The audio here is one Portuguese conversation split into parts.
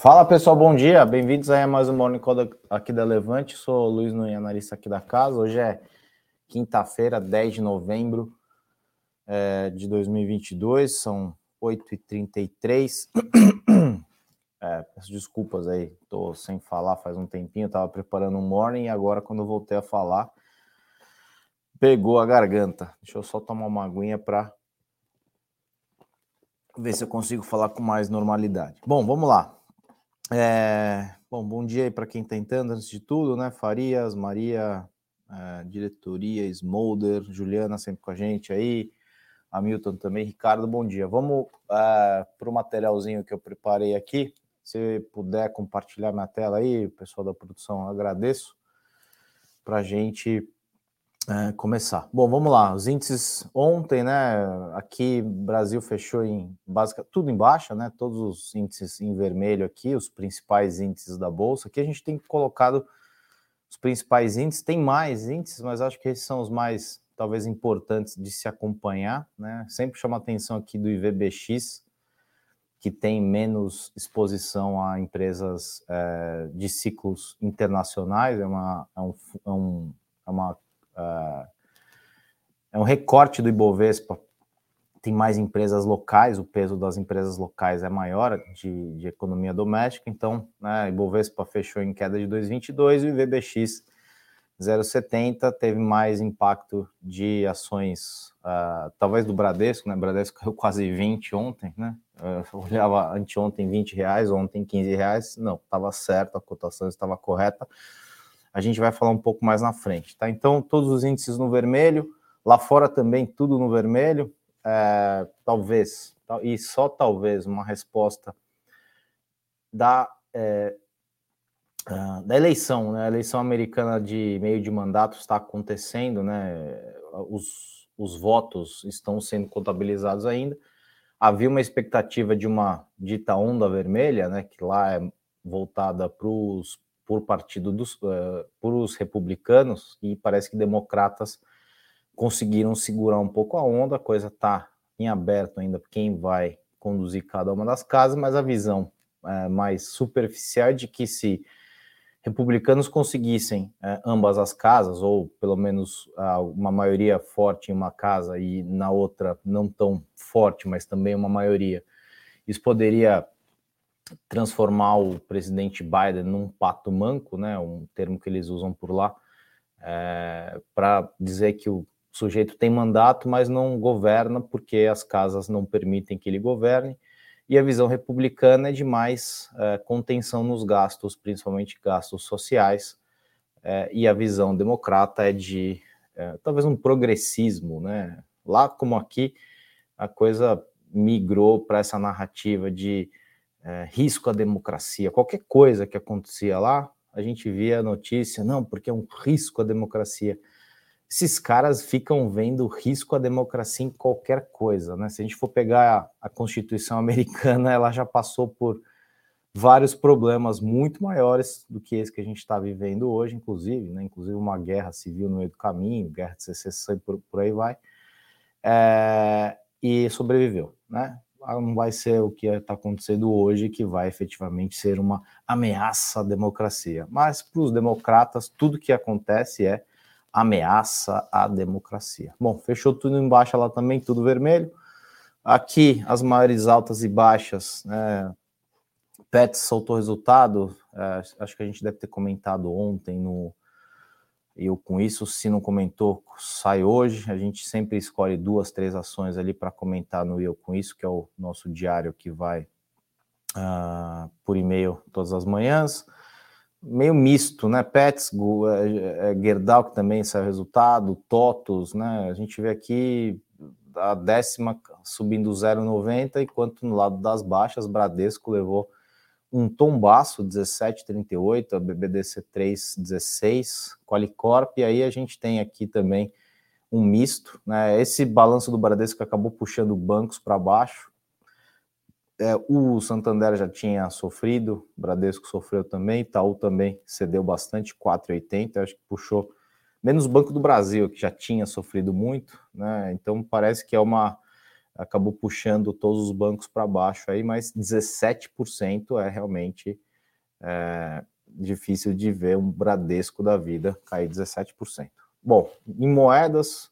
Fala pessoal, bom dia, bem-vindos a mais um Morning Call aqui da Levante. Sou Luiz Nunha, analista aqui da casa. Hoje é quinta-feira, 10 de novembro é, de 2022, são 8h33. É, peço desculpas aí, tô sem falar faz um tempinho, tava preparando um morning e agora quando eu voltei a falar, pegou a garganta. Deixa eu só tomar uma aguinha para ver se eu consigo falar com mais normalidade. Bom, vamos lá. É, bom, bom dia aí para quem está entrando, antes de tudo, né? Farias, Maria, é, diretoria, Smolder, Juliana sempre com a gente aí, Hamilton também, Ricardo, bom dia. Vamos é, para o materialzinho que eu preparei aqui. Se puder compartilhar minha tela aí, pessoal da produção, agradeço para a gente é, começar. Bom, vamos lá. Os índices ontem, né? Aqui Brasil fechou em básica tudo em baixa, né? Todos os índices em vermelho aqui, os principais índices da bolsa. Aqui a gente tem colocado os principais índices. Tem mais índices, mas acho que esses são os mais talvez importantes de se acompanhar, né? Sempre chama atenção aqui do IVBX, que tem menos exposição a empresas é, de ciclos internacionais. É uma, é um, é um é uma é um recorte do Ibovespa. Tem mais empresas locais, o peso das empresas locais é maior de, de economia doméstica, então né, Ibovespa fechou em queda de 2,22 e o IVBX 0,70 teve mais impacto de ações, uh, talvez do Bradesco, né? Bradesco caiu quase 20 ontem, né? Eu olhava anteontem 20 reais, ontem 15 reais, não, estava certo, a cotação estava correta a gente vai falar um pouco mais na frente, tá? Então, todos os índices no vermelho, lá fora também tudo no vermelho, é, talvez, e só talvez, uma resposta da, é, é, da eleição, né? A eleição americana de meio de mandato está acontecendo, né? Os, os votos estão sendo contabilizados ainda. Havia uma expectativa de uma dita onda vermelha, né? Que lá é voltada para os por partido dos uh, por os republicanos e parece que democratas conseguiram segurar um pouco a onda, a coisa está em aberto ainda quem vai conduzir cada uma das casas, mas a visão uh, mais superficial é de que se republicanos conseguissem uh, ambas as casas, ou pelo menos uma maioria forte em uma casa e na outra não tão forte, mas também uma maioria, isso poderia transformar o presidente Biden num pato manco, né, um termo que eles usam por lá, é, para dizer que o sujeito tem mandato, mas não governa porque as casas não permitem que ele governe. E a visão republicana é de mais é, contenção nos gastos, principalmente gastos sociais, é, e a visão democrata é de é, talvez um progressismo, né? Lá como aqui, a coisa migrou para essa narrativa de é, risco à democracia. Qualquer coisa que acontecia lá, a gente via a notícia, não, porque é um risco à democracia. Esses caras ficam vendo risco à democracia em qualquer coisa, né? Se a gente for pegar a, a Constituição americana, ela já passou por vários problemas muito maiores do que esse que a gente está vivendo hoje, inclusive, né? Inclusive uma guerra civil no meio do caminho, guerra de secessão e por, por aí vai. É, e sobreviveu, né? Não vai ser o que está acontecendo hoje que vai efetivamente ser uma ameaça à democracia. Mas para os democratas, tudo que acontece é ameaça à democracia. Bom, fechou tudo embaixo lá também, tudo vermelho. Aqui, as maiores altas e baixas. Né? Pets soltou resultado, é, acho que a gente deve ter comentado ontem no, eu com isso, se não comentou, sai hoje. A gente sempre escolhe duas, três ações ali para comentar no Eu com isso, que é o nosso diário que vai uh, por e-mail todas as manhãs. Meio misto, né? Pets, é, é, Gerdau, que também saiu resultado, Totos, né? A gente vê aqui a décima subindo 0,90, enquanto no lado das baixas, Bradesco levou um tombaço 17,38, a BBDC 3,16, Qualicorp, e aí a gente tem aqui também um misto, né? Esse balanço do Bradesco acabou puxando bancos para baixo. É, o Santander já tinha sofrido, Bradesco sofreu também, Itaú também cedeu bastante, 4,80, acho que puxou menos o Banco do Brasil, que já tinha sofrido muito, né? Então parece que é uma acabou puxando todos os bancos para baixo aí, mas 17% é realmente é, difícil de ver um Bradesco da vida cair 17%. Bom, em moedas,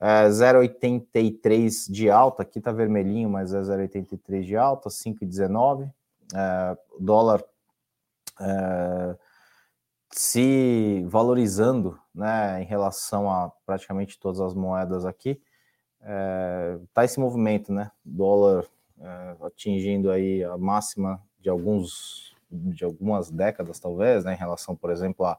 é 0,83 de alta, aqui está vermelhinho, mas é 0,83 de alta, 5,19. É, dólar é, se valorizando né, em relação a praticamente todas as moedas aqui. Está é, esse movimento, né? Dólar é, atingindo aí a máxima de alguns de algumas décadas, talvez, né, em relação, por exemplo, a,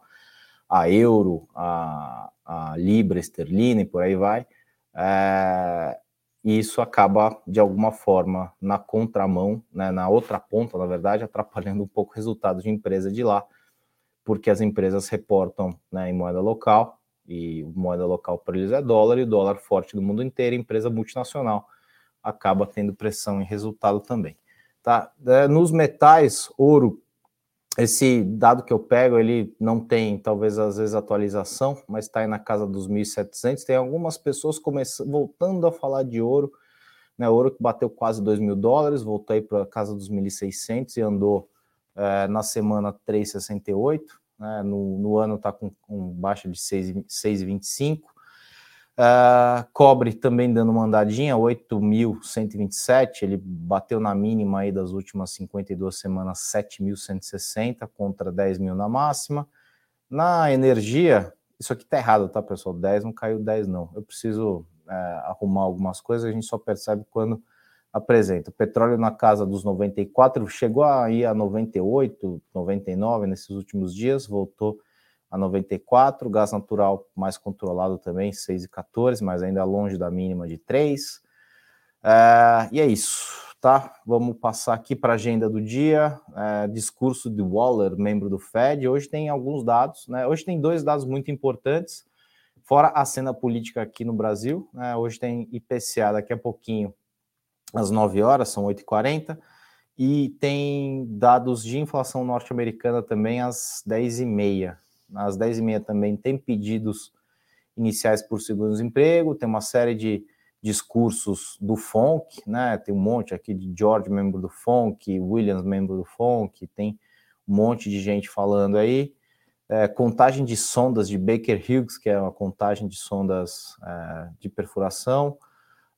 a euro, a, a libra esterlina e por aí vai. É, e isso acaba, de alguma forma, na contramão, né, na outra ponta, na verdade, atrapalhando um pouco o resultado de empresa de lá, porque as empresas reportam né, em moeda local, e moeda local para eles é dólar, e dólar forte do mundo inteiro, empresa multinacional, acaba tendo pressão em resultado também. Tá? É, nos metais, ouro, esse dado que eu pego, ele não tem, talvez, às vezes, atualização, mas está aí na casa dos 1.700. Tem algumas pessoas começando, voltando a falar de ouro, né? Ouro que bateu quase 2 mil dólares, voltou aí para a casa dos 1.600 e andou é, na semana 3,68. Né? No, no ano está com, com baixa de 6,25. Uh, cobre também dando uma andadinha, 8.127, ele bateu na mínima aí das últimas 52 semanas, 7.160 contra 10 mil na máxima. Na energia, isso aqui tá errado, tá, pessoal? 10 não caiu 10 não. Eu preciso é, arrumar algumas coisas, a gente só percebe quando apresenta. O petróleo na casa dos 94, chegou aí a 98, 99 nesses últimos dias, voltou a 94, gás natural mais controlado também, 6,14, mas ainda longe da mínima de 3. É, e é isso, tá? Vamos passar aqui para a agenda do dia. É, discurso de Waller, membro do Fed. Hoje tem alguns dados, né? Hoje tem dois dados muito importantes, fora a cena política aqui no Brasil. Né? Hoje tem IPCA daqui a pouquinho, às 9 horas, são 8h40. E tem dados de inflação norte-americana também às 10h30 às 10h30 também tem pedidos iniciais por seguro-desemprego, tem uma série de discursos do FONC, né? Tem um monte aqui de George, membro do FONC, Williams, membro do FONC, tem um monte de gente falando aí. É, contagem de sondas de Baker Hughes, que é uma contagem de sondas é, de perfuração.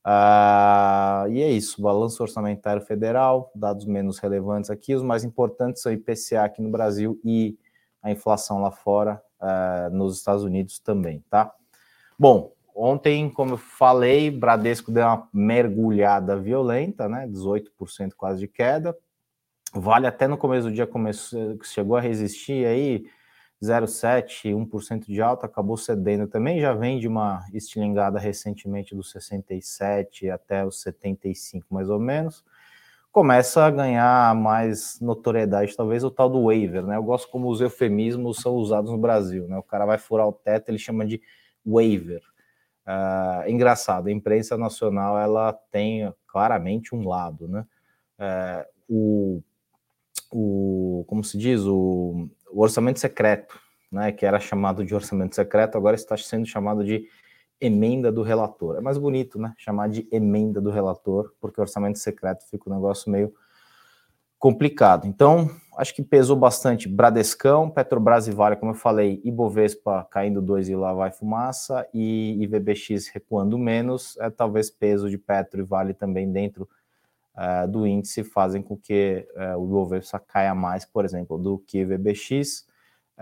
Ah, e é isso, balanço orçamentário federal, dados menos relevantes aqui, os mais importantes são IPCA aqui no Brasil e a inflação lá fora, uh, nos Estados Unidos também, tá? Bom, ontem, como eu falei, Bradesco deu uma mergulhada violenta, né? 18% quase de queda. Vale até no começo do dia começou, chegou a resistir aí 0,7, 1% de alta, acabou cedendo também, já vem de uma estilingada recentemente dos 67 até os 75 mais ou menos começa a ganhar mais notoriedade, talvez o tal do waiver, né? Eu gosto como os eufemismos são usados no Brasil, né? O cara vai furar o teto, ele chama de waiver. Uh, engraçado, a imprensa nacional ela tem claramente um lado, né? Uh, o, o, como se diz, o, o orçamento secreto, né? Que era chamado de orçamento secreto, agora está sendo chamado de emenda do relator. É mais bonito, né? Chamar de emenda do relator, porque orçamento secreto fica um negócio meio complicado. Então, acho que pesou bastante Bradescão, Petrobras e Vale, como eu falei, Ibovespa caindo dois e lá vai fumaça, e IVBX recuando menos, é, talvez peso de Petro e Vale também dentro uh, do índice fazem com que uh, o Ibovespa caia mais, por exemplo, do que IVBX.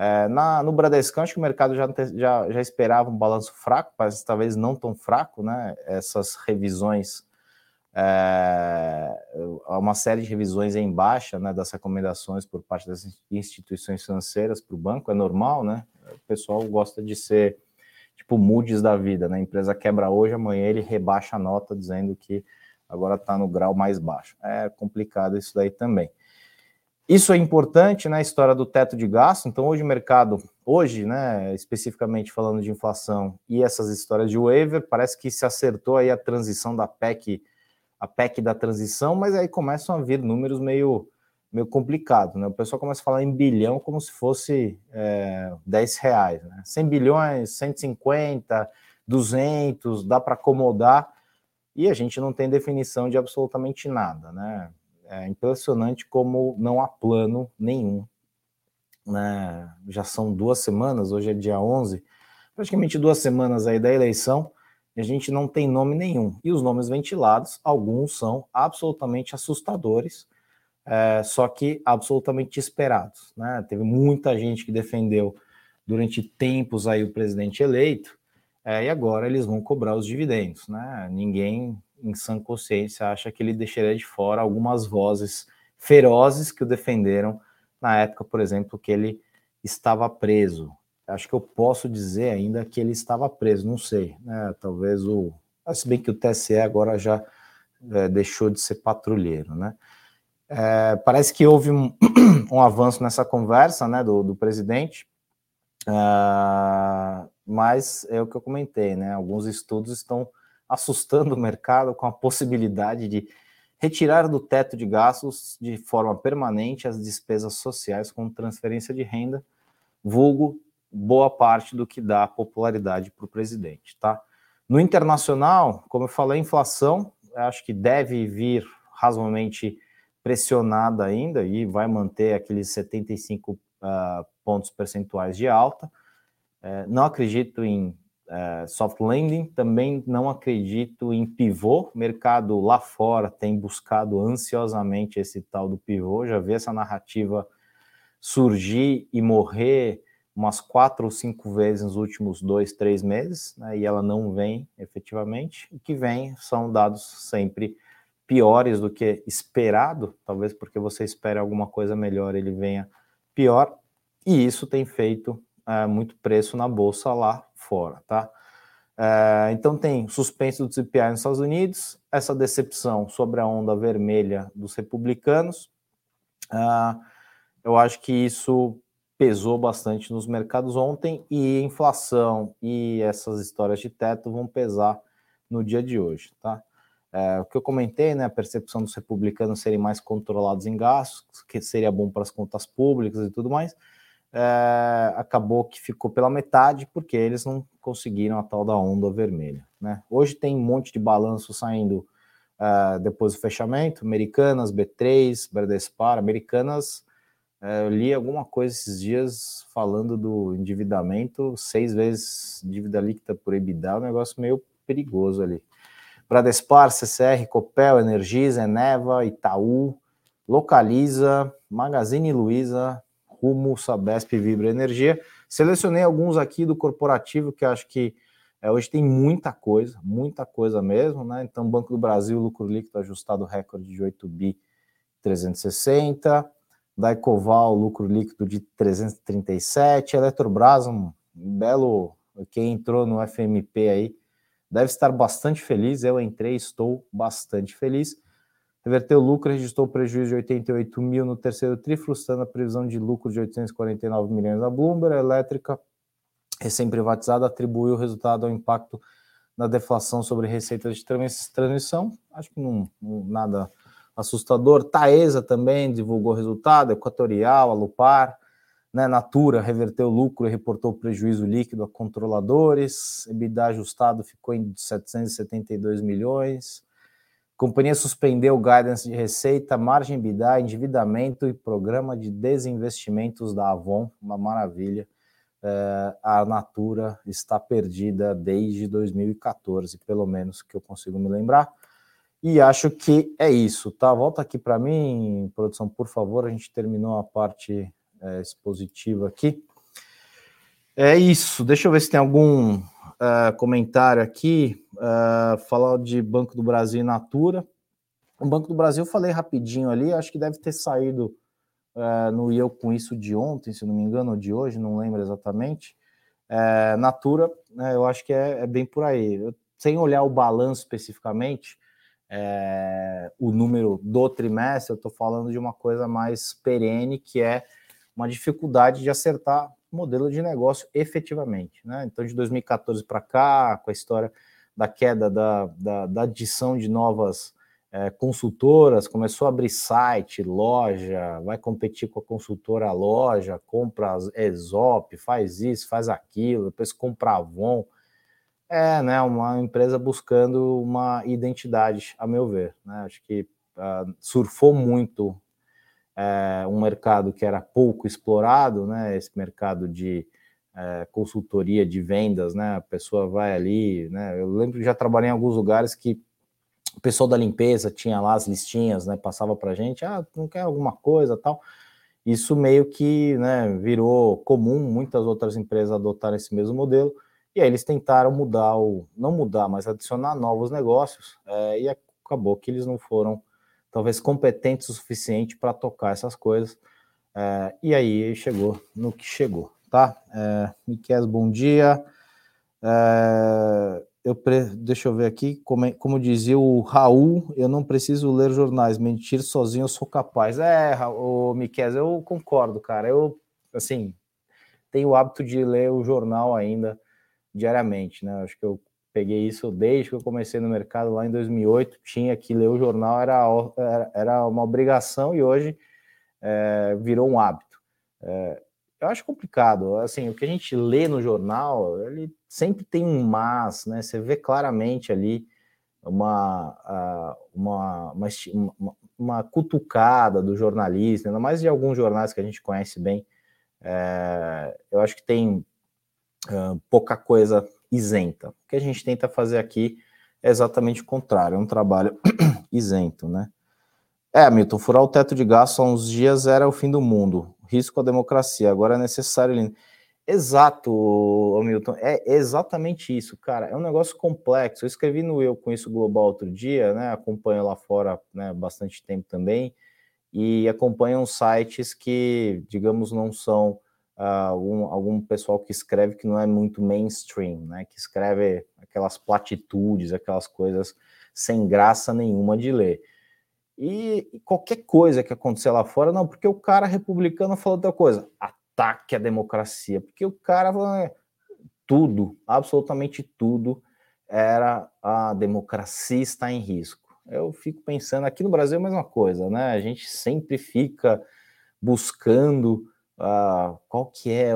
É, na, no Bradescão, acho que o mercado já, já, já esperava um balanço fraco, mas talvez não tão fraco, né? Essas revisões, é, uma série de revisões em baixa, né? Das recomendações por parte das instituições financeiras para o banco, é normal, né? O pessoal gosta de ser tipo Moody's da vida, né? A empresa quebra hoje, amanhã ele rebaixa a nota dizendo que agora está no grau mais baixo. É complicado isso daí também. Isso é importante na história do teto de gasto. Então, hoje o mercado, hoje, né, especificamente falando de inflação e essas histórias de waiver, parece que se acertou aí a transição da PEC, a PEC da transição, mas aí começam a vir números meio, meio complicados, né? O pessoal começa a falar em bilhão como se fosse é, 10 reais, né? 100 bilhões, 150, 200, dá para acomodar e a gente não tem definição de absolutamente nada, né? É impressionante como não há plano nenhum. Né? Já são duas semanas, hoje é dia 11, praticamente duas semanas aí da eleição, a gente não tem nome nenhum. E os nomes ventilados, alguns são absolutamente assustadores, é, só que absolutamente esperados. Né? Teve muita gente que defendeu durante tempos aí o presidente eleito, é, e agora eles vão cobrar os dividendos. Né? Ninguém em sã consciência, acha que ele deixaria de fora algumas vozes ferozes que o defenderam na época, por exemplo, que ele estava preso. Acho que eu posso dizer ainda que ele estava preso, não sei, né? Talvez o. Se bem que o TSE agora já é, deixou de ser patrulheiro, né? É, parece que houve um, um, avanço nessa conversa né, do, do presidente, uh, mas é o que eu comentei, né? Alguns estudos estão assustando o mercado com a possibilidade de retirar do teto de gastos de forma permanente as despesas sociais com transferência de renda, vulgo boa parte do que dá popularidade para o presidente, tá? No internacional, como eu falei, a inflação acho que deve vir razoavelmente pressionada ainda e vai manter aqueles 75 uh, ah, pontos percentuais de alta. Uh, não acredito em é, soft landing, também não acredito em pivô. O mercado lá fora tem buscado ansiosamente esse tal do pivô. Já vi essa narrativa surgir e morrer umas quatro ou cinco vezes nos últimos dois, três meses, né, e ela não vem efetivamente. O que vem são dados sempre piores do que esperado, talvez porque você espera alguma coisa melhor, ele venha pior, e isso tem feito é, muito preço na bolsa lá fora, tá? É, então tem suspenso do CPI nos Estados Unidos, essa decepção sobre a onda vermelha dos republicanos. Uh, eu acho que isso pesou bastante nos mercados ontem e inflação e essas histórias de teto vão pesar no dia de hoje, tá? É, o que eu comentei, né, a percepção dos republicanos serem mais controlados em gastos, que seria bom para as contas públicas e tudo mais, é, acabou que ficou pela metade porque eles não conseguiram a tal da onda vermelha. Né? Hoje tem um monte de balanço saindo uh, depois do fechamento, Americanas, B3, Bradespar, Americanas, uh, eu li alguma coisa esses dias falando do endividamento, seis vezes dívida líquida por EBITDA, um negócio meio perigoso ali. Bradespar, CCR, Copel, Energisa, Eneva, Itaú, Localiza, Magazine Luiza, Rumo, Sabesp, Vibra Energia. Selecionei alguns aqui do corporativo que acho que é, hoje tem muita coisa, muita coisa mesmo, né? Então, Banco do Brasil, lucro líquido ajustado recorde de 8 bi 360, Daicoval, lucro líquido de 337, Eletrobras, um belo, quem entrou no FMP aí, deve estar bastante feliz, eu entrei, estou bastante feliz. Reverteu lucro, registrou prejuízo de 88 mil no terceiro tri, frustrando a previsão de lucro de 849 milhões da Bloomberg. A elétrica, recém-privatizada, atribuiu o resultado ao impacto da deflação sobre receitas de transmissão. Acho que não, não nada assustador. Taesa também divulgou resultado, Equatorial, Alupar, né, Natura reverteu lucro e reportou prejuízo líquido a controladores. EBITDA ajustado ficou em 772 milhões. Companhia suspendeu guidance de receita, margem EBITDA, endividamento e programa de desinvestimentos da Avon, uma maravilha. É, a Natura está perdida desde 2014, pelo menos que eu consigo me lembrar. E acho que é isso, tá? Volta aqui para mim, produção, por favor. A gente terminou a parte é, expositiva aqui. É isso. Deixa eu ver se tem algum uh, comentário aqui, uh, falar de Banco do Brasil e Natura. O Banco do Brasil, eu falei rapidinho ali, acho que deve ter saído uh, no Eu Com Isso de ontem, se não me engano, ou de hoje, não lembro exatamente. Uh, Natura, né, eu acho que é, é, bem por aí. Eu, sem olhar o balanço especificamente, é, o número do trimestre, eu estou falando de uma coisa mais perene, que é uma dificuldade de acertar modelo de negócio efetivamente. Né? Então, de 2014 para cá, com a história da queda da, da, da adição de novas é, consultoras, começou a abrir site, loja, vai competir com a consultora loja, compra Exop, faz isso, faz aquilo, depois compra Avon. É, né, uma empresa buscando uma identidade, a meu ver. Né? Acho que uh, surfou muito é, um mercado que era pouco explorado, né? Esse mercado de é, consultoria de vendas, né? A pessoa vai ali, né? Eu lembro que já trabalhei em alguns lugares que o pessoal da limpeza tinha lá as listinhas, né? Passava para gente, ah, não quer alguma coisa, tal. Isso meio que, né? Virou comum. Muitas outras empresas adotaram esse mesmo modelo. E aí eles tentaram mudar o, não mudar, mas adicionar novos negócios. É, e acabou que eles não foram talvez competentes o suficiente para tocar essas coisas. É, e aí chegou no que chegou tá? É, Miquel, bom dia. É, eu pre... Deixa eu ver aqui, como, como dizia o Raul, eu não preciso ler jornais, mentir sozinho eu sou capaz. É, o Miquel, eu concordo, cara. Eu, assim, tenho o hábito de ler o jornal ainda diariamente, né? Acho que eu peguei isso desde que eu comecei no mercado lá em 2008, tinha que ler o jornal, era, era uma obrigação e hoje é, virou um hábito. É, eu acho complicado. Assim, o que a gente lê no jornal, ele sempre tem um mas, né? Você vê claramente ali uma, uma, uma, uma, cutucada do jornalista, ainda mais de alguns jornais que a gente conhece bem. É, eu acho que tem pouca coisa isenta. O que a gente tenta fazer aqui é exatamente o contrário, é um trabalho isento, né? É, Milton, furar o teto de gasto há uns dias era o fim do mundo risco à democracia. Agora é necessário. Exato, Hamilton, é exatamente isso, cara. É um negócio complexo. Eu escrevi no Eu com isso Global outro dia, né? Acompanho lá fora né, bastante tempo também, e acompanham sites que, digamos, não são algum, algum pessoal que escreve que não é muito mainstream, né? Que escreve aquelas platitudes, aquelas coisas sem graça nenhuma de ler. E qualquer coisa que acontecer lá fora, não, porque o cara republicano falou outra coisa, ataque à democracia, porque o cara falou, é, tudo, absolutamente tudo, era a democracia está em risco. Eu fico pensando, aqui no Brasil é a mesma coisa, né? A gente sempre fica buscando uh, qual que é,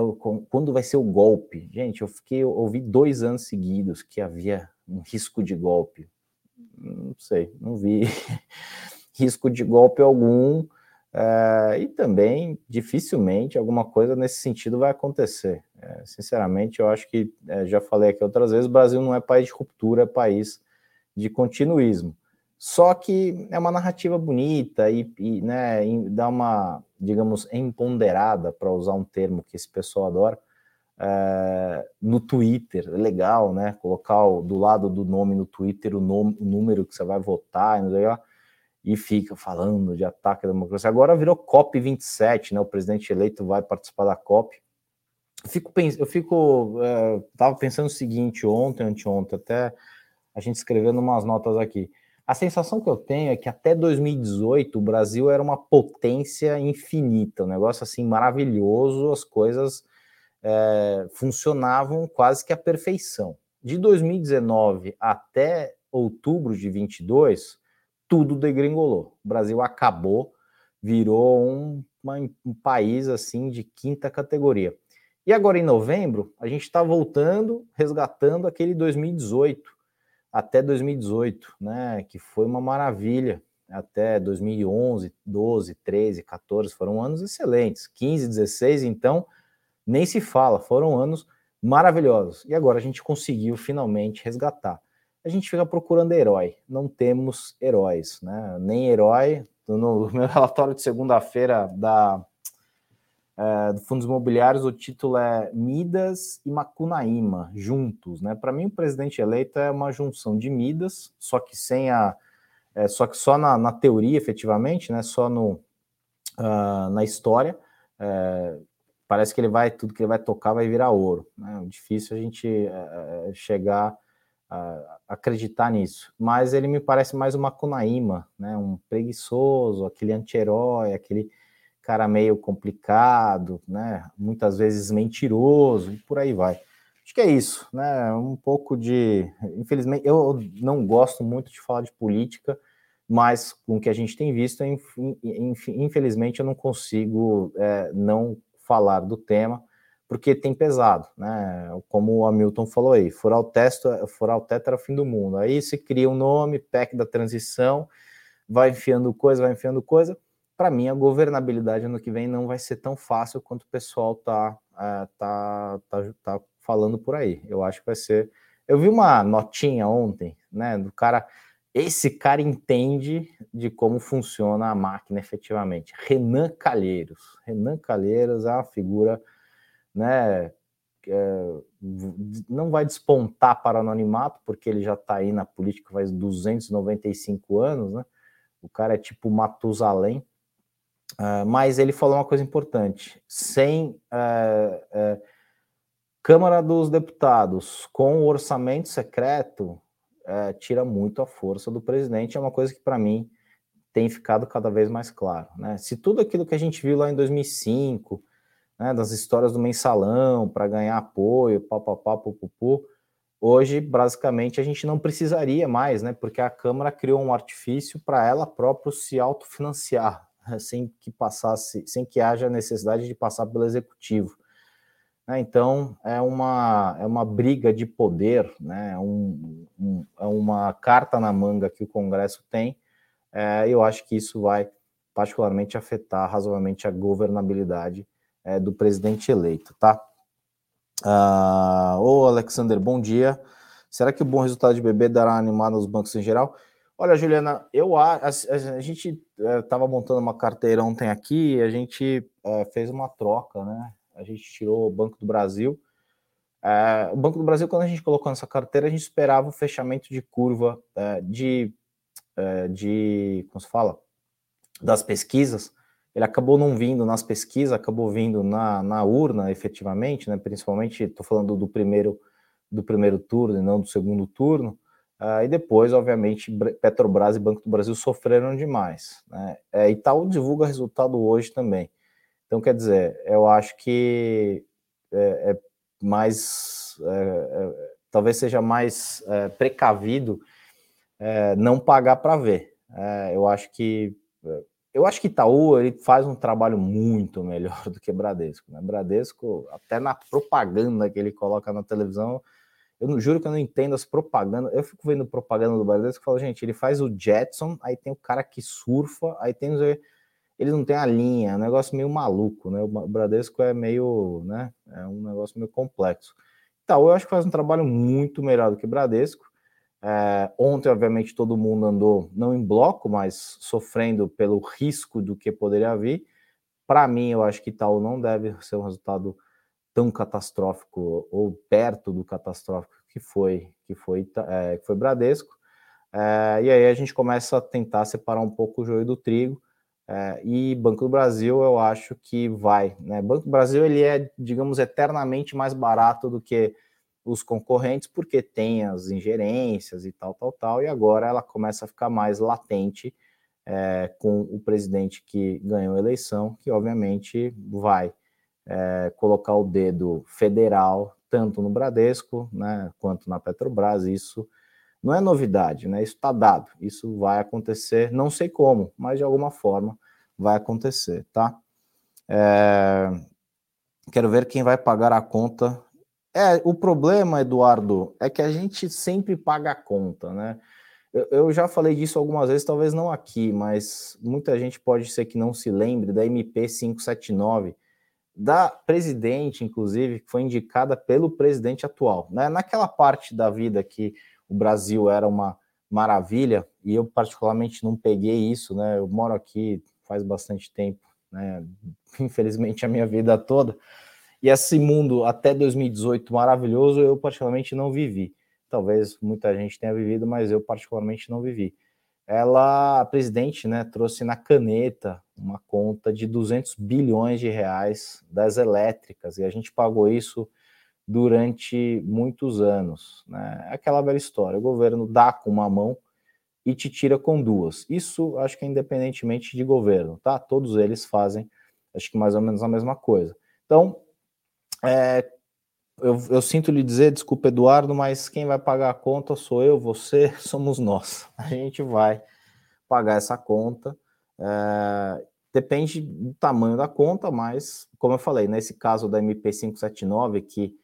quando vai ser o golpe. Gente, eu fiquei, eu ouvi dois anos seguidos que havia um risco de golpe. Não sei, não vi. risco de golpe algum, é, e também dificilmente alguma coisa nesse sentido vai acontecer. É, sinceramente, eu acho que, é, já falei aqui outras vezes, o Brasil não é país de ruptura, é país de continuismo. Só que é uma narrativa bonita e, e né, dá uma, digamos, empoderada, para usar um termo que esse pessoal adora, é, no Twitter. É legal, né? Colocar o, do lado do nome no Twitter o, nome, o número que você vai votar, e fica falando de ataque à democracia. Agora virou COP27, né? O presidente eleito vai participar da COP. Fico, eu fico é, tava pensando o seguinte ontem, anteontem, até a gente escrevendo umas notas aqui. A sensação que eu tenho é que até 2018 o Brasil era uma potência infinita, um negócio assim maravilhoso, as coisas é, funcionavam quase que à perfeição. De 2019 até outubro de 22, tudo degringolou. O Brasil acabou, virou um, uma, um país assim de quinta categoria. E agora em novembro, a gente está voltando, resgatando aquele 2018, até 2018, né? Que foi uma maravilha. Até 2011, 12, 13, 14 foram anos excelentes. 15, 16, então, nem se fala, foram anos maravilhosos. E agora a gente conseguiu finalmente resgatar a gente fica procurando herói. Não temos heróis, né? Nem herói. No meu relatório de segunda-feira da é, do Fundos Imobiliários, o título é Midas e Macunaíma juntos, né? Para mim, o presidente eleito é uma junção de Midas, só que sem a, é, só que só na, na, teoria, efetivamente, né? Só no uh, na história. É, parece que ele vai tudo que ele vai tocar vai virar ouro. Né? Difícil a gente é, é, chegar acreditar nisso. Mas ele me parece mais uma Kunaíma, né? Um preguiçoso, aquele anti-herói, aquele cara meio complicado, né? Muitas vezes mentiroso e por aí vai. Acho que é isso, né? Um pouco de, infelizmente, eu não gosto muito de falar de política, mas com o que a gente tem visto, infelizmente, eu não consigo é, não falar do tema porque tem pesado, né? Como o Hamilton falou aí, furar o, teto, furar o teto era o fim do mundo. Aí se cria um nome, PEC da transição, vai enfiando coisa, vai enfiando coisa. Para mim, a governabilidade ano que vem não vai ser tão fácil quanto o pessoal tá, é, tá, tá, tá falando por aí. Eu acho que vai ser. Eu vi uma notinha ontem, né, do cara. Esse cara entende de como funciona a máquina efetivamente. Renan Calheiros. Renan Calheiros é uma figura, né, é, não vai despontar para o anonimato, porque ele já está aí na política faz 295 anos, né? O cara é tipo Matusalém, uh, mas ele falou uma coisa importante: sem uh, uh, Câmara dos Deputados com orçamento secreto, tira muito a força do presidente. É uma coisa que, para mim, tem ficado cada vez mais claro. Né? Se tudo aquilo que a gente viu lá em 2005, né, das histórias do mensalão para ganhar apoio, papapá, pupupu, hoje, basicamente, a gente não precisaria mais, né, porque a Câmara criou um artifício para ela própria se autofinanciar, sem que passasse, sem que haja necessidade de passar pelo Executivo. Né, então, é uma, é uma briga de poder, né, um, um, é uma carta na manga que o Congresso tem, é, eu acho que isso vai particularmente afetar razoavelmente a governabilidade é, do presidente eleito, tá? Ah, ô Alexander, bom dia. Será que o bom resultado de bebê dará animada nos bancos em geral? Olha, Juliana, eu a, a, a gente estava é, montando uma carteira ontem aqui, a gente é, fez uma troca, né? A gente tirou o Banco do Brasil. É, o Banco do Brasil, quando a gente colocou nessa carteira, a gente esperava o fechamento de curva de, de, como se fala, das pesquisas ele acabou não vindo nas pesquisas, acabou vindo na, na urna, efetivamente, né? principalmente, estou falando do primeiro, do primeiro turno e não do segundo turno, uh, e depois, obviamente, Petrobras e Banco do Brasil sofreram demais. Né? É, Itaú divulga resultado hoje também. Então, quer dizer, eu acho que é, é mais, é, é talvez seja mais é, precavido é, não pagar para ver. eu acho que eu acho que Itaú ele faz um trabalho muito melhor do que Bradesco. Né? Bradesco, até na propaganda que ele coloca na televisão, eu não juro que eu não entendo as propagandas. Eu fico vendo propaganda do Bradesco e falo, gente, ele faz o Jetson, aí tem o cara que surfa, aí tem ele não tem a linha, é um negócio meio maluco, né? O Bradesco é meio, né? É um negócio meio complexo. Itaú eu acho que faz um trabalho muito melhor do que Bradesco. É, ontem, obviamente, todo mundo andou, não em bloco, mas sofrendo pelo risco do que poderia vir. Para mim, eu acho que tal não deve ser um resultado tão catastrófico ou perto do catastrófico que foi que foi, é, que foi Bradesco. É, e aí a gente começa a tentar separar um pouco o joio do trigo. É, e Banco do Brasil, eu acho que vai. Né? Banco do Brasil ele é, digamos, eternamente mais barato do que os concorrentes, porque tem as ingerências e tal, tal, tal, e agora ela começa a ficar mais latente é, com o presidente que ganhou a eleição, que obviamente vai é, colocar o dedo federal tanto no Bradesco, né, quanto na Petrobras. Isso não é novidade, né? Isso está dado. Isso vai acontecer, não sei como, mas de alguma forma vai acontecer, tá? É, quero ver quem vai pagar a conta é, o problema, Eduardo, é que a gente sempre paga a conta, né? Eu, eu, já falei disso algumas vezes, talvez não aqui, mas muita gente pode ser que não se lembre da MP 579, da presidente, inclusive, que foi indicada pelo presidente atual. Né? Naquela parte da vida que o Brasil era uma maravilha, e eu particularmente não peguei isso, né? Eu moro aqui faz bastante tempo, né? Infelizmente a minha vida toda. E esse mundo até 2018 maravilhoso, eu particularmente não vivi. Talvez muita gente tenha vivido, mas eu particularmente não vivi. Ela, a presidente, né, trouxe na caneta uma conta de 200 bilhões de reais das elétricas e a gente pagou isso durante muitos anos. Né? É aquela velha história: o governo dá com uma mão e te tira com duas. Isso acho que é independentemente de governo, tá? Todos eles fazem, acho que mais ou menos a mesma coisa. Então, é, eu, eu, sinto lhe dizer, desculpa, Eduardo, mas quem vai pagar a conta sou eu, você, somos nós. A gente vai pagar essa conta. É, depende do tamanho da conta, mas, como eu falei, nesse caso da MP579, que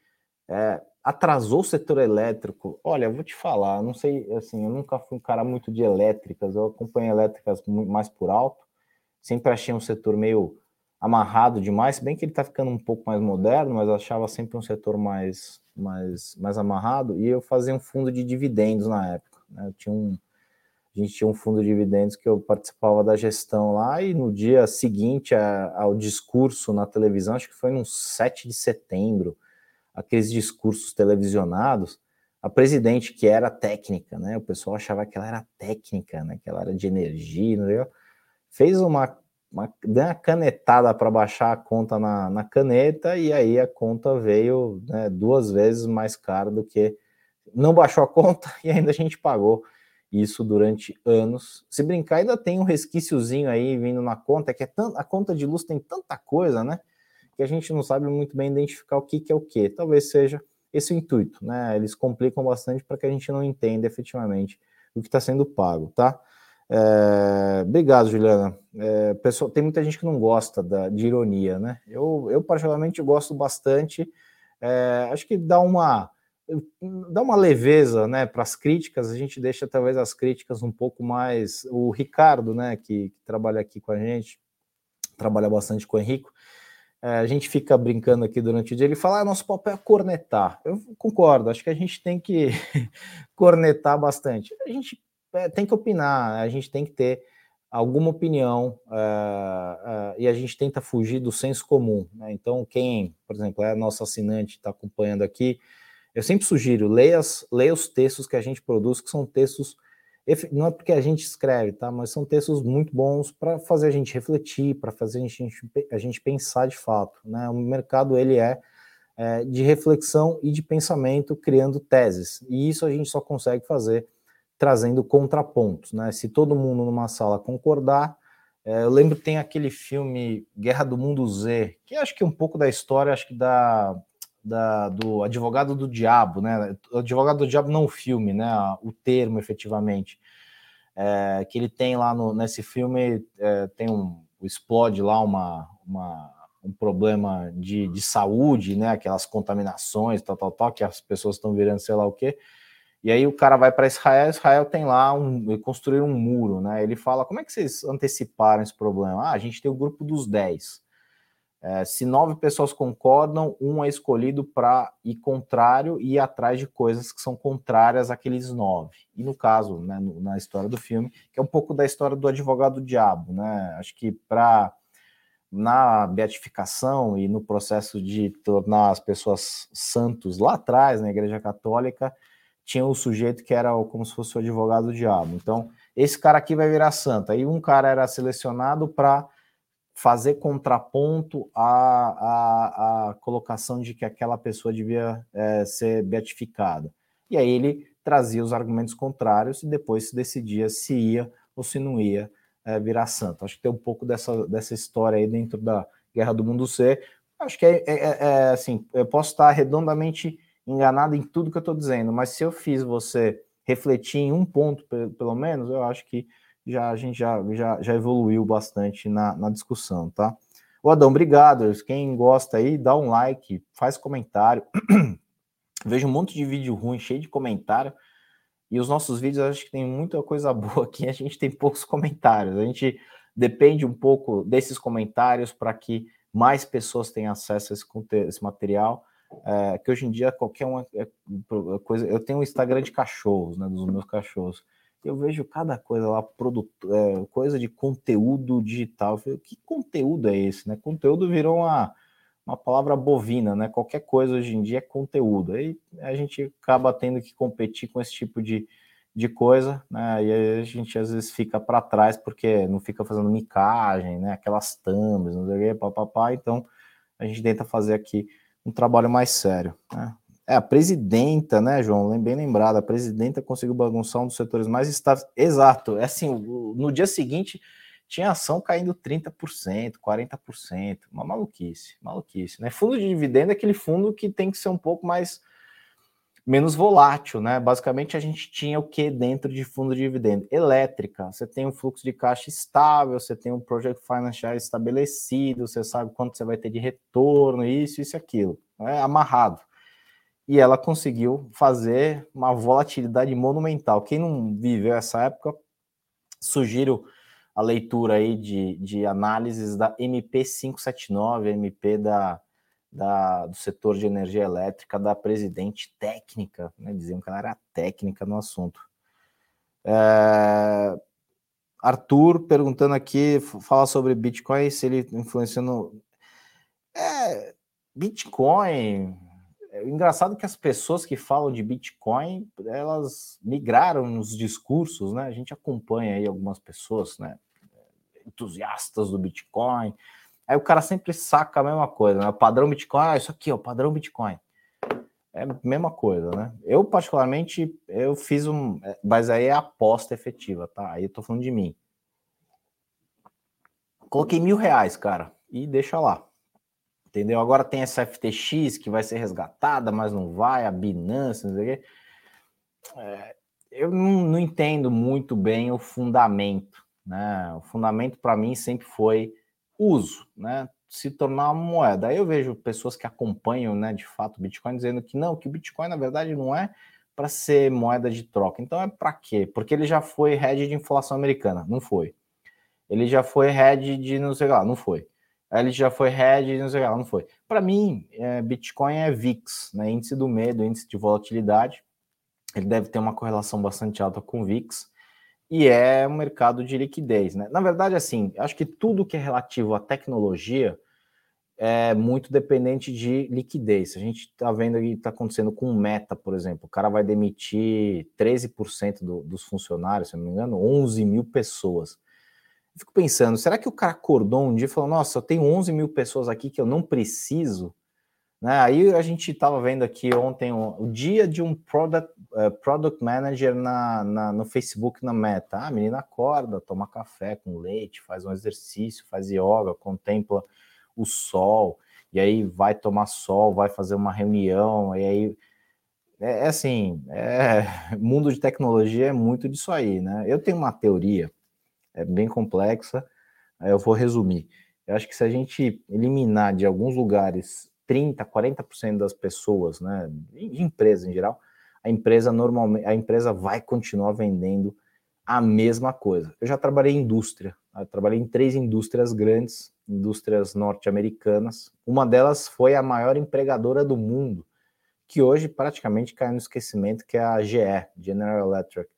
é, atrasou o setor elétrico, olha, eu vou te falar, não sei, assim, eu nunca fui um cara muito de elétricas, eu acompanho elétricas mais por alto, sempre achei um setor meio amarrado demais, se bem que ele está ficando um pouco mais moderno, mas achava sempre um setor mais, mais, mais amarrado, e eu fazia um fundo de dividendos na época, né? Tinha um, a gente tinha um fundo de dividendos que eu participava da gestão lá, e no dia seguinte a, ao discurso na televisão, acho que foi no 7 de setembro, aqueles discursos televisionados, a presidente, que era técnica, né? O pessoal achava que ela era técnica, né? Que ela era de energia, não fez uma, uma, deu uma canetada para baixar a conta na, na, caneta e aí a conta veio né, duas vezes mais cara do que não baixou a conta e ainda a gente pagou isso durante anos. Se brincar, ainda tem um resquíciozinho aí vindo na conta, que é a conta de luz tem tanta coisa, né? Que a gente não sabe muito bem identificar o que, que é o que. Talvez seja esse o intuito, né? Eles complicam bastante para que a gente não entenda efetivamente o que está sendo pago, tá? É... Obrigado, Juliana. É... Pessoal, tem muita gente que não gosta da... de ironia, né? Eu, eu particularmente gosto bastante. É... Acho que dá uma dá uma leveza né, para as críticas, a gente deixa talvez as críticas um pouco mais. O Ricardo, né, que, que trabalha aqui com a gente, trabalha bastante com o Henrico, é, a gente fica brincando aqui durante o dia, ele fala, ah, nosso papel é cornetar. Eu concordo, acho que a gente tem que cornetar bastante. A gente é, tem que opinar, a gente tem que ter alguma opinião é, é, e a gente tenta fugir do senso comum. Né? Então, quem, por exemplo, é nosso assinante, está acompanhando aqui, eu sempre sugiro, leia, leia os textos que a gente produz, que são textos, não é porque a gente escreve, tá? Mas são textos muito bons para fazer a gente refletir, para fazer a gente, a gente pensar de fato, né? O mercado, ele é, é de reflexão e de pensamento, criando teses. E isso a gente só consegue fazer trazendo contrapontos, né? Se todo mundo numa sala concordar, é, eu lembro que tem aquele filme Guerra do Mundo Z, que acho que é um pouco da história, acho que da da, do advogado do diabo, né? O advogado do diabo não o filme, né? O termo efetivamente. É, que ele tem lá no, nesse filme, é, tem um. explode lá uma, uma, um problema de, de saúde, né? Aquelas contaminações, tal, tal, tal, que as pessoas estão virando sei lá o quê. E aí o cara vai para Israel, Israel tem lá um construir um muro, né? Ele fala: como é que vocês anteciparam esse problema? Ah, a gente tem o grupo dos 10. É, se nove pessoas concordam, um é escolhido para ir contrário e ir atrás de coisas que são contrárias àqueles nove. E no caso, né, no, na história do filme, que é um pouco da história do advogado do diabo, né? Acho que para na beatificação e no processo de tornar as pessoas santos lá atrás, na Igreja Católica, tinha o sujeito que era como se fosse o advogado do diabo. Então, esse cara aqui vai virar santo. Aí um cara era selecionado para fazer contraponto à, à, à, colocação de que aquela pessoa devia é, ser beatificada. E aí ele trazia os argumentos contrários e depois se decidia se ia ou se não ia é, virar santo. Acho que tem um pouco dessa, dessa história aí dentro da Guerra do Mundo C. Acho que é, é, é, é assim, eu posso estar redondamente enganado em tudo que eu estou dizendo, mas se eu fiz você refletir em um ponto, pelo menos, eu acho que já a gente já, já, já evoluiu bastante na, na discussão, tá? O Adão, obrigado. Quem gosta aí, dá um like, faz comentário. Vejo um monte de vídeo ruim, cheio de comentário. E os nossos vídeos, acho que tem muita coisa boa aqui. A gente tem poucos comentários. A gente depende um pouco desses comentários para que mais pessoas tenham acesso a esse, esse material. É, que hoje em dia qualquer uma é, coisa. Eu tenho um Instagram de cachorros, né? Dos meus cachorros eu vejo cada coisa lá, produto, é, coisa de conteúdo digital. Eu falei, que conteúdo é esse, né? Conteúdo virou uma, uma palavra bovina, né? Qualquer coisa hoje em dia é conteúdo. Aí a gente acaba tendo que competir com esse tipo de, de coisa, né? E a gente às vezes fica para trás porque não fica fazendo micagem, né? Aquelas thumbs, não sei o que, papapá. Então a gente tenta fazer aqui um trabalho mais sério, né? É, a presidenta, né, João? Bem lembrado, a presidenta conseguiu bagunçar um dos setores mais estáveis. Exato, é assim, no dia seguinte tinha ação caindo 30%, 40%, uma maluquice, maluquice, né? Fundo de dividendo é aquele fundo que tem que ser um pouco mais menos volátil, né? Basicamente a gente tinha o que dentro de fundo de dividendo? Elétrica, você tem um fluxo de caixa estável, você tem um project financial estabelecido, você sabe quanto você vai ter de retorno, isso, isso e aquilo, é amarrado. E ela conseguiu fazer uma volatilidade monumental. Quem não viveu essa época, sugiro a leitura aí de, de análises da MP579, MP da da, do setor de energia elétrica da presidente técnica, né? diziam que ela era técnica no assunto. É... Arthur perguntando aqui, fala sobre Bitcoin, se ele influenciando. É, Bitcoin. É engraçado que as pessoas que falam de Bitcoin, elas migraram nos discursos, né? A gente acompanha aí algumas pessoas, né? Entusiastas do Bitcoin, Aí o cara sempre saca a mesma coisa, né? O padrão Bitcoin, ah, isso aqui, ó, padrão Bitcoin. É a mesma coisa, né? Eu, particularmente, eu fiz um. É, mas aí é aposta efetiva, tá? Aí eu tô falando de mim. Coloquei mil reais, cara, e deixa lá. Entendeu? Agora tem essa FTX que vai ser resgatada, mas não vai, a Binance, não sei o quê. É, eu não, não entendo muito bem o fundamento, né? O fundamento para mim sempre foi uso, né? Se tornar uma moeda. Aí eu vejo pessoas que acompanham, né, de fato, o Bitcoin dizendo que não, que o Bitcoin na verdade não é para ser moeda de troca. Então é para quê? Porque ele já foi head de inflação americana, não foi. Ele já foi head de não sei lá, não foi. Ele já foi head de não sei lá, não foi. Para mim, é, Bitcoin é VIX, né, índice do medo, índice de volatilidade. Ele deve ter uma correlação bastante alta com VIX e é um mercado de liquidez, né? Na verdade, assim, acho que tudo que é relativo à tecnologia é muito dependente de liquidez. A gente está vendo o que está acontecendo com o Meta, por exemplo. O cara vai demitir 13% do, dos funcionários, se não me engano, 11 mil pessoas. Fico pensando, será que o cara acordou um dia e falou: Nossa, eu tenho 11 mil pessoas aqui que eu não preciso? Né? Aí a gente estava vendo aqui ontem o, o, dia de um product, uh, product manager na, na, no Facebook na Meta. Ah, a menina acorda, toma café com leite, faz um exercício, faz yoga, contempla o sol, e aí vai tomar sol, vai fazer uma reunião, e aí é, é assim, é, mundo de tecnologia é muito disso aí, né? Eu tenho uma teoria, é bem complexa, eu vou resumir. Eu acho que se a gente eliminar de alguns lugares 30, 40% das pessoas, né, de empresa em geral, a empresa normalmente, a empresa vai continuar vendendo a mesma coisa. Eu já trabalhei em indústria, eu trabalhei em três indústrias grandes, indústrias norte-americanas. Uma delas foi a maior empregadora do mundo, que hoje praticamente cai no esquecimento, que é a GE, General Electric.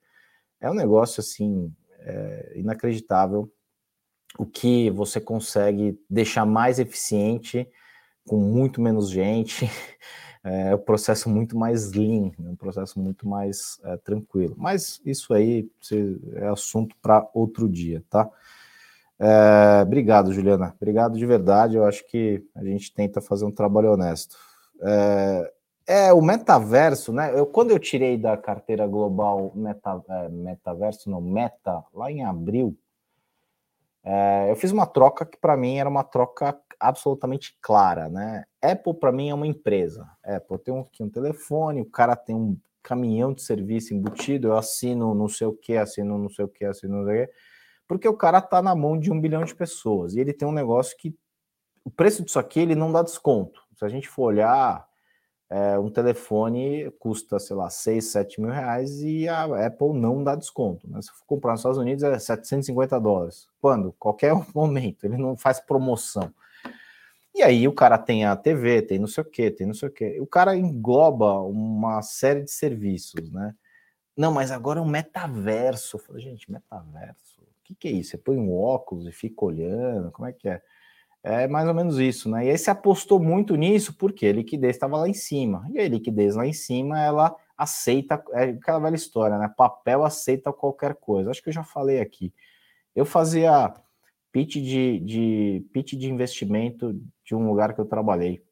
É um negócio assim é, inacreditável o que você consegue deixar mais eficiente com muito menos gente, é um processo muito mais lean, né, um processo muito mais é, tranquilo. Mas isso aí é assunto para outro dia, tá? É, obrigado, Juliana. Obrigado de verdade. Eu acho que a gente tenta fazer um trabalho honesto. É, é o metaverso, né? Eu, quando eu tirei da carteira global meta, é, metaverso, não, meta, lá em abril, é, eu fiz uma troca que para mim era uma troca absolutamente clara, né? Apple para mim é uma empresa. Apple tem um, aqui um telefone, o cara tem um caminhão de serviço embutido, eu assino não sei o que, assino não sei o que, assino não sei o que, porque o cara tá na mão de um bilhão de pessoas e ele tem um negócio que o preço disso aqui ele não dá desconto. Se a gente for olhar, é, um telefone custa, sei lá, 6, 7 mil reais e a Apple não dá desconto. Né? Se for comprar nos Estados Unidos é 750 dólares. Quando? Qualquer momento, ele não faz promoção. E aí o cara tem a TV, tem não sei o que, tem não sei o que. O cara engloba uma série de serviços, né? Não, mas agora é um metaverso. Eu gente, metaverso? O que, que é isso? Você põe um óculos e fica olhando? Como é que é? É mais ou menos isso, né? E aí se apostou muito nisso porque a liquidez estava lá em cima. E a liquidez lá em cima, ela aceita, é aquela velha história, né? Papel aceita qualquer coisa. Acho que eu já falei aqui. Eu fazia pitch de, de, pitch de investimento de um lugar que eu trabalhei.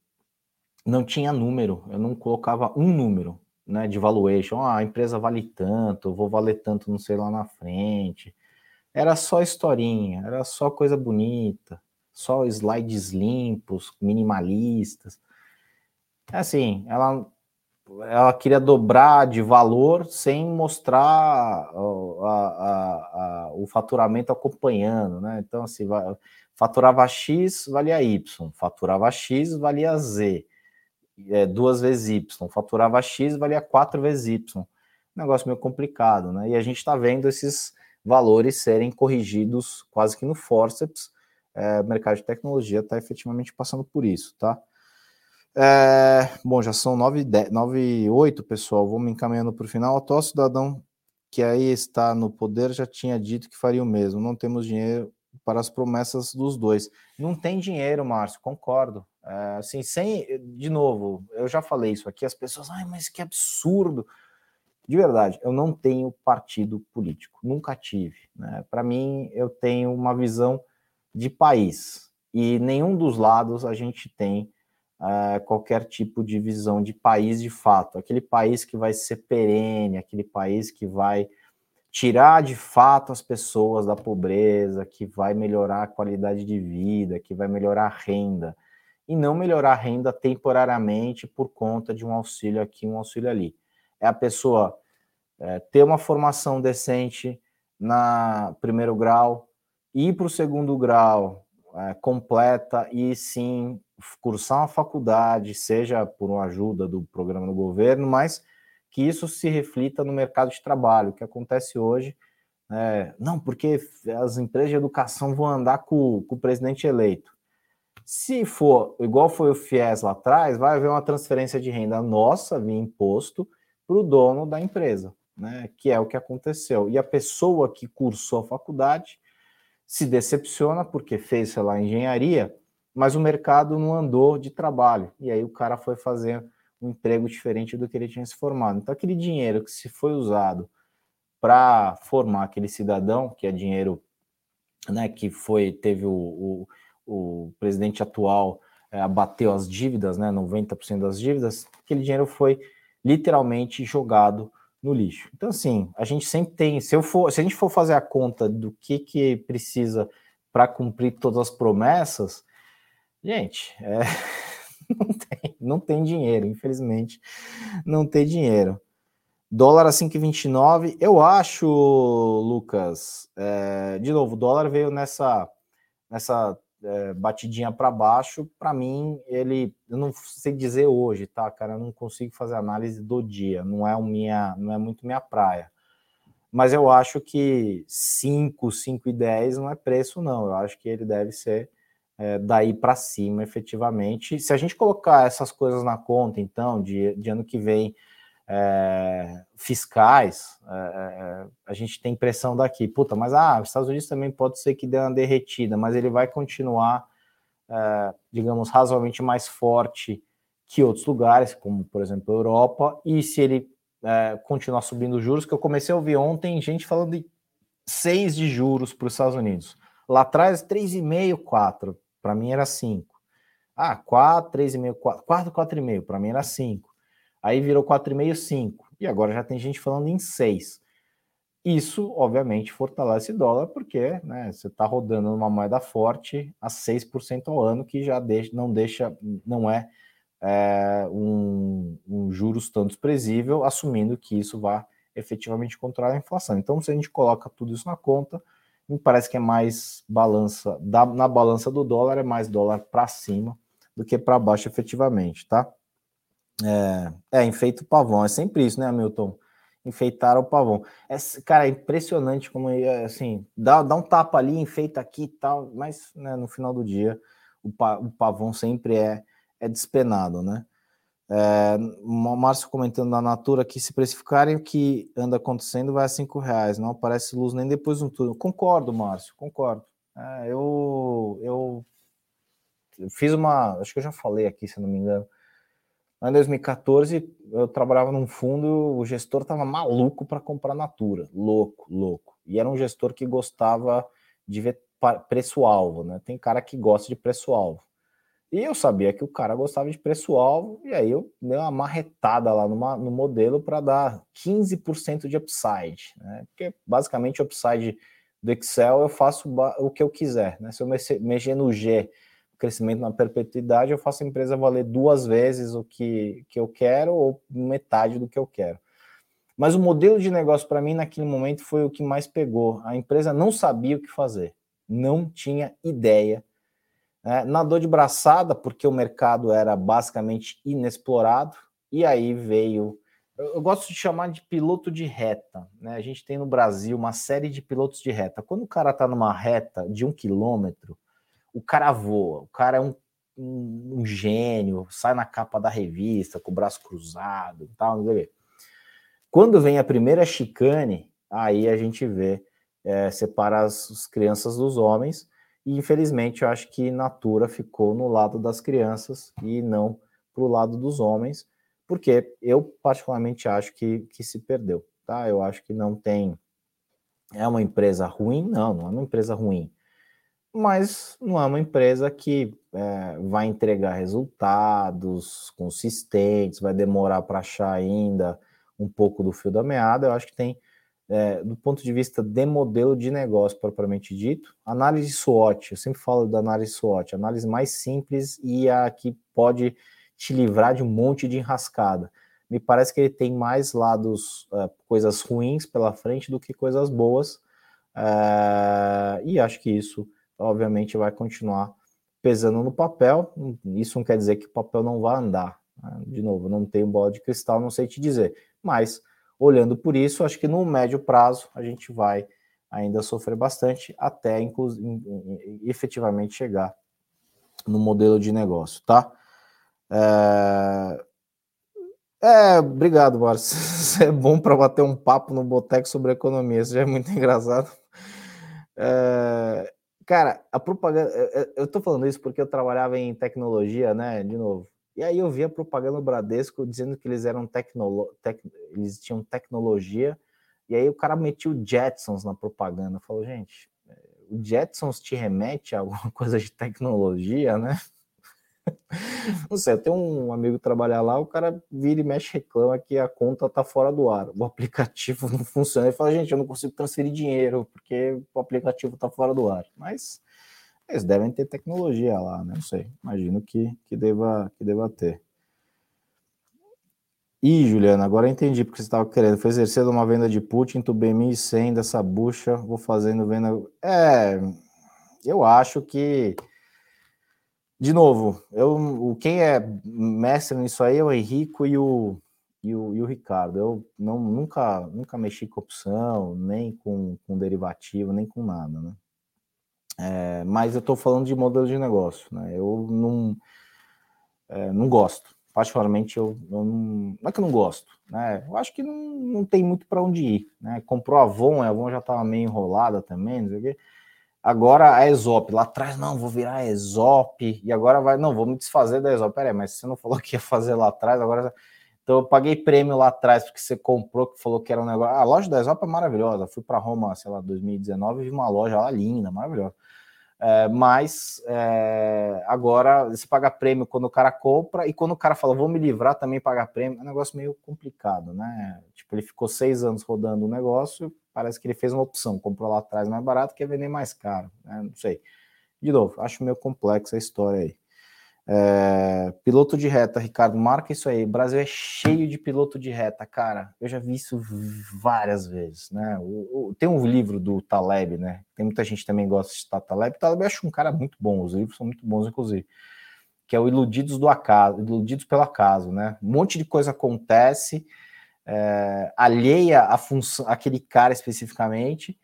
Não tinha número, eu não colocava um número né, de valuation. Ah, a empresa vale tanto, vou valer tanto, não sei lá na frente. Era só historinha, era só coisa bonita, só slides limpos, minimalistas. Assim, ela ela queria dobrar de valor sem mostrar a, a, a, o faturamento acompanhando, né? Então, assim, faturava X, valia Y, faturava X, valia Z, é, duas vezes Y, faturava X, valia quatro vezes Y. Negócio meio complicado, né? E a gente está vendo esses valores serem corrigidos quase que no forceps. É, o mercado de tecnologia está efetivamente passando por isso, tá? É, bom, já são 9 e 8, pessoal. Vamos encaminhando para o final. O atual cidadão que aí está no poder já tinha dito que faria o mesmo. Não temos dinheiro para as promessas dos dois. Não tem dinheiro, Márcio, concordo. É, assim, sem, de novo, eu já falei isso aqui, as pessoas, ai, mas que absurdo. De verdade, eu não tenho partido político, nunca tive. Né? Para mim, eu tenho uma visão de país. E nenhum dos lados a gente tem uh, qualquer tipo de visão de país de fato, aquele país que vai ser perene, aquele país que vai tirar de fato as pessoas da pobreza, que vai melhorar a qualidade de vida, que vai melhorar a renda, e não melhorar a renda temporariamente por conta de um auxílio aqui, um auxílio ali. É a pessoa é, ter uma formação decente na primeiro grau, ir para o segundo grau é, completa e sim cursar uma faculdade, seja por uma ajuda do programa do governo, mas que isso se reflita no mercado de trabalho, que acontece hoje. É, não, porque as empresas de educação vão andar com, com o presidente eleito. Se for igual foi o FIES lá atrás, vai haver uma transferência de renda nossa via imposto para o dono da empresa, né? Que é o que aconteceu. E a pessoa que cursou a faculdade se decepciona porque fez, sei lá, engenharia, mas o mercado não andou de trabalho. E aí o cara foi fazer um emprego diferente do que ele tinha se formado. Então, aquele dinheiro que se foi usado para formar aquele cidadão, que é dinheiro né, que foi, teve o, o, o presidente atual é, abateu as dívidas, né, 90% das dívidas, aquele dinheiro foi literalmente jogado no lixo. Então, assim, a gente sempre tem, se, eu for, se a gente for fazer a conta do que, que precisa para cumprir todas as promessas, Gente, é, não, tem, não tem dinheiro, infelizmente, não tem dinheiro. Dólar a 5,29, eu acho, Lucas, é, de novo, o dólar veio nessa, nessa é, batidinha para baixo, para mim, ele, eu não sei dizer hoje, tá, cara, eu não consigo fazer análise do dia, não é, minha, não é muito minha praia. Mas eu acho que 5, 5 e 10 não é preço, não. Eu acho que ele deve ser é, daí para cima, efetivamente. Se a gente colocar essas coisas na conta, então, de, de ano que vem, é, fiscais, é, é, a gente tem impressão daqui, puta, mas ah, os Estados Unidos também pode ser que dê uma derretida, mas ele vai continuar, é, digamos, razoavelmente mais forte que outros lugares, como por exemplo a Europa, e se ele é, continuar subindo juros, que eu comecei a ouvir ontem gente falando de 6 de juros para os Estados Unidos. Lá atrás, 3,5, 4. Para mim era 5. Ah, 4, 3,5, 4. 4, 4,5. Para mim era 5. Aí virou 4,5, 5. E agora já tem gente falando em 6. Isso, obviamente, fortalece dólar, porque né, você está rodando numa moeda forte a 6% ao ano, que já deixa, não deixa, não é, é um, um juros tão desprezível, assumindo que isso vai efetivamente controlar a inflação. Então, se a gente coloca tudo isso na conta, me parece que é mais balança, da, na balança do dólar é mais dólar para cima do que para baixo efetivamente, tá? É, é, enfeita o pavão, é sempre isso, né, Hamilton? Enfeitar o pavão. É, cara, é impressionante como, é, assim, dá, dá um tapa ali, enfeita aqui e tal, mas né, no final do dia o, pa, o pavão sempre é, é despenado, né? É, o Márcio comentando na Natura que se precificarem o que anda acontecendo vai a cinco reais, não aparece luz nem depois do turno. Concordo, Márcio, concordo. É, eu, eu fiz uma, acho que eu já falei aqui, se não me engano. Em 2014, eu trabalhava num fundo, o gestor estava maluco para comprar Natura, louco, louco. E era um gestor que gostava de ver preço-alvo, né? Tem cara que gosta de preço-alvo. E eu sabia que o cara gostava de preço-alvo, e aí eu dei uma marretada lá numa, no modelo para dar 15% de upside, né? Porque basicamente o upside do Excel eu faço o que eu quiser, né? Se eu mexer no G crescimento na perpetuidade, eu faço a empresa valer duas vezes o que, que eu quero ou metade do que eu quero. Mas o modelo de negócio para mim naquele momento foi o que mais pegou. A empresa não sabia o que fazer, não tinha ideia. Né? Nadou de braçada porque o mercado era basicamente inexplorado, e aí veio eu gosto de chamar de piloto de reta. Né? A gente tem no Brasil uma série de pilotos de reta. Quando o cara está numa reta de um quilômetro, o cara voa, o cara é um, um, um, gênio, sai na capa da revista com o braço cruzado e tal, não sei Quando vem a primeira chicane, aí a gente vê, é, separa as, as crianças dos homens, e infelizmente eu acho que Natura ficou no lado das crianças e não para o lado dos homens porque eu particularmente acho que, que se perdeu, tá? Eu acho que não tem. É uma empresa ruim? Não, não é uma empresa ruim. Mas não é uma empresa que é, vai entregar resultados consistentes, vai demorar para achar ainda um pouco do fio da meada. Eu acho que tem, é, do ponto de vista de modelo de negócio propriamente dito, análise SWOT, eu sempre falo da análise SWOT, análise mais simples e a que pode te livrar de um monte de enrascada. Me parece que ele tem mais lados, uh, coisas ruins pela frente do que coisas boas, uh, e acho que isso, obviamente, vai continuar pesando no papel. Isso não quer dizer que o papel não vai andar. Né? De novo, não tenho bola de cristal, não sei te dizer, mas olhando por isso, acho que no médio prazo a gente vai ainda sofrer bastante até efetivamente chegar no modelo de negócio, tá? É, é obrigado. Isso é bom para bater um papo no boteco sobre economia. Isso já é muito engraçado. É, cara, a propaganda. Eu tô falando isso porque eu trabalhava em tecnologia, né? De novo. E aí eu via propaganda Bradesco dizendo que eles eram tecnolo... Tec... eles tinham tecnologia. E aí o cara metia o Jetsons na propaganda. Falou, gente, o Jetsons te remete a alguma coisa de tecnologia, né? Não sei, eu tenho um amigo trabalhar lá, o cara vira e mexe reclama que a conta tá fora do ar, o aplicativo não funciona. Ele fala, gente, eu não consigo transferir dinheiro porque o aplicativo tá fora do ar. Mas eles devem ter tecnologia lá, né? Não sei, imagino que, que, deva, que deva ter. Ih, Juliana, agora entendi porque você estava querendo. Foi exercer uma venda de put, entubei 1.100 dessa bucha, vou fazendo venda. É, eu acho que de novo, eu, quem é mestre nisso aí é o Henrico e o, e o, e o Ricardo. Eu não, nunca, nunca mexi com opção, nem com, com derivativo, nem com nada, né? É, mas eu estou falando de modelo de negócio, né? Eu não, é, não gosto. Particularmente, eu, eu, não. Não é que eu não gosto, né? Eu acho que não, não tem muito para onde ir, né? Comprou a Avon, a Avon já estava meio enrolada também, não sei o quê. Agora a Exop, lá atrás, não, vou virar Exop, e agora vai, não, vou me desfazer da Exop. Peraí, mas você não falou que ia fazer lá atrás, agora. Então eu paguei prêmio lá atrás porque você comprou, que falou que era um negócio. A loja da Exop é maravilhosa. Fui para Roma, sei lá, 2019 e vi uma loja lá linda, maravilhosa. É, mas é, agora você paga prêmio quando o cara compra e quando o cara fala vou me livrar também pagar prêmio, é um negócio meio complicado, né? Tipo, ele ficou seis anos rodando o negócio, parece que ele fez uma opção, comprou lá atrás mais barato, quer vender mais caro, né? Não sei. De novo, acho meio complexa a história aí. É, piloto de reta, Ricardo, marca isso aí. O Brasil é cheio de piloto de reta, cara. Eu já vi isso várias vezes, né? O, o, tem um livro do Taleb, né? Tem muita gente também gosta de citar Taleb. Taleb eu acho um cara muito bom, os livros são muito bons, inclusive. Que é o Iludidos do Acaso, Iludidos pelo Acaso, né? Um monte de coisa acontece, é, alheia a função, aquele cara especificamente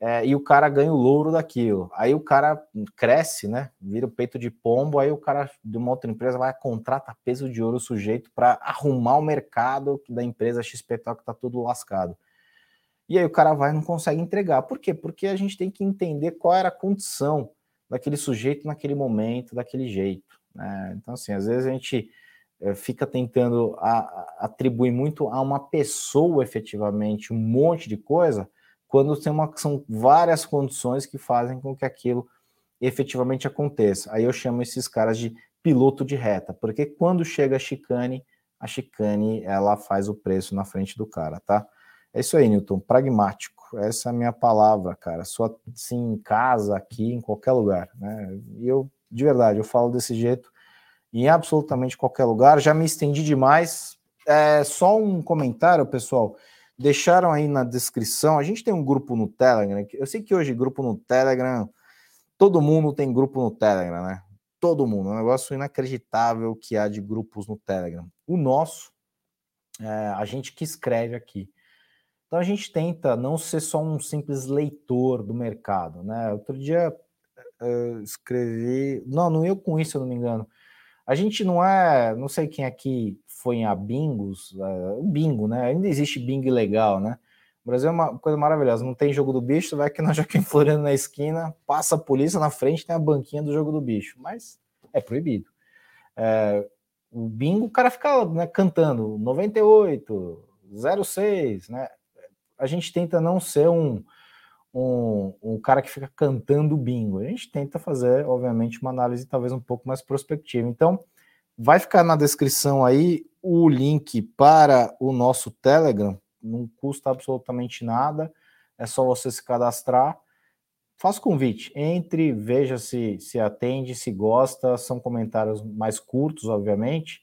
é, e o cara ganha o louro daquilo. Aí o cara cresce, né? Vira o peito de pombo, aí o cara de uma outra empresa vai contratar peso de ouro sujeito para arrumar o mercado da empresa XPTO que está tudo lascado. E aí o cara vai e não consegue entregar. Por quê? Porque a gente tem que entender qual era a condição daquele sujeito naquele momento, daquele jeito. Né? Então, assim, às vezes a gente fica tentando atribuir muito a uma pessoa efetivamente um monte de coisa quando tem uma, são várias condições que fazem com que aquilo efetivamente aconteça. Aí eu chamo esses caras de piloto de reta, porque quando chega a chicane, a chicane ela faz o preço na frente do cara, tá? É isso aí, Newton, pragmático. Essa é a minha palavra, cara. Só assim, em casa, aqui, em qualquer lugar, né? E eu De verdade, eu falo desse jeito em absolutamente qualquer lugar. Já me estendi demais. É só um comentário, pessoal. Deixaram aí na descrição. A gente tem um grupo no Telegram. Eu sei que hoje grupo no Telegram, todo mundo tem grupo no Telegram, né? Todo mundo. É um negócio inacreditável que há de grupos no Telegram. O nosso, é, a gente que escreve aqui. Então a gente tenta não ser só um simples leitor do mercado, né? Outro dia uh, escrevi, não, não eu com isso, se eu não me engano. A gente não é, não sei quem aqui foi em bingos, uh, o bingo, né? Ainda existe bingo legal, né? O Brasil é uma coisa maravilhosa, não tem jogo do bicho, você vai aqui na Joaquim Floriano na esquina, passa a polícia na frente, tem a banquinha do jogo do bicho, mas é proibido. É, o bingo, o cara fica né, cantando 98, 06, né? a gente tenta não ser um, um, um, cara que fica cantando bingo. A gente tenta fazer, obviamente, uma análise talvez um pouco mais prospectiva. Então, vai ficar na descrição aí o link para o nosso Telegram. Não custa absolutamente nada, é só você se cadastrar. Faça convite, entre, veja se, se atende, se gosta. São comentários mais curtos, obviamente,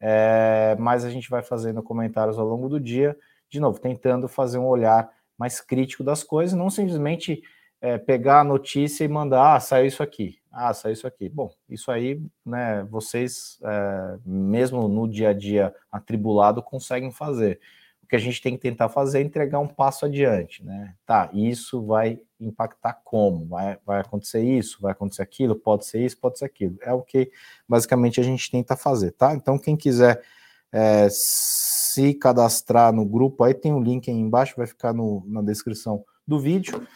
é, mas a gente vai fazendo comentários ao longo do dia de novo, tentando fazer um olhar mais crítico das coisas, não simplesmente é, pegar a notícia e mandar, ah, saiu isso aqui, ah, saiu isso aqui. Bom, isso aí, né, vocês, é, mesmo no dia a dia atribulado, conseguem fazer. O que a gente tem que tentar fazer é entregar um passo adiante, né? Tá, isso vai impactar como? Vai, vai acontecer isso, vai acontecer aquilo, pode ser isso, pode ser aquilo. É o que basicamente a gente tenta fazer, tá? Então, quem quiser é, se cadastrar no grupo, aí tem o um link aí embaixo, vai ficar no, na descrição do vídeo.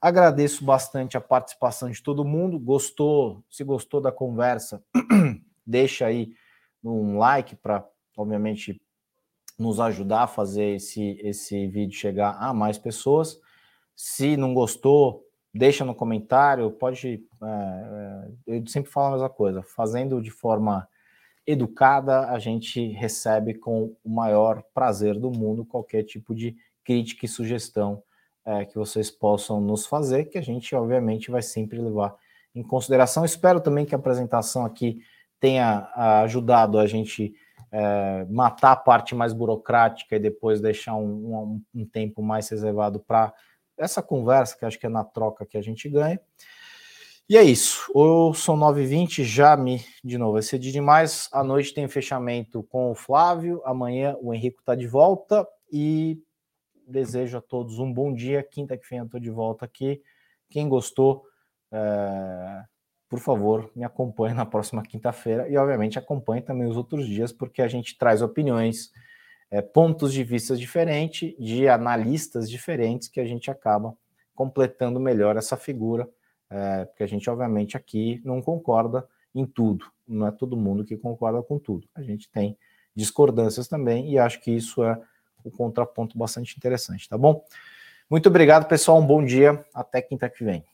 Agradeço bastante a participação de todo mundo. Gostou? Se gostou da conversa, deixa aí um like para, obviamente, nos ajudar a fazer esse, esse vídeo chegar a mais pessoas. Se não gostou, deixa no comentário. Pode. É, é eu sempre falo a mesma coisa, fazendo de forma educada, a gente recebe com o maior prazer do mundo qualquer tipo de crítica e sugestão é, que vocês possam nos fazer, que a gente, obviamente, vai sempre levar em consideração. Espero também que a apresentação aqui tenha ajudado a gente é, matar a parte mais burocrática e depois deixar um, um, um tempo mais reservado para essa conversa, que acho que é na troca que a gente ganha. E é isso. Ou são 9h20, já me, de novo, vai ser de demais. À noite tem fechamento com o Flávio. Amanhã o Henrico está de volta. E desejo a todos um bom dia. Quinta que vem eu estou de volta aqui. Quem gostou, é... por favor, me acompanhe na próxima quinta-feira. E, obviamente, acompanhe também os outros dias, porque a gente traz opiniões, é, pontos de vista diferentes, de analistas diferentes, que a gente acaba completando melhor essa figura é, porque a gente, obviamente, aqui não concorda em tudo, não é todo mundo que concorda com tudo. A gente tem discordâncias também e acho que isso é um contraponto bastante interessante, tá bom? Muito obrigado, pessoal. Um bom dia. Até quinta que vem.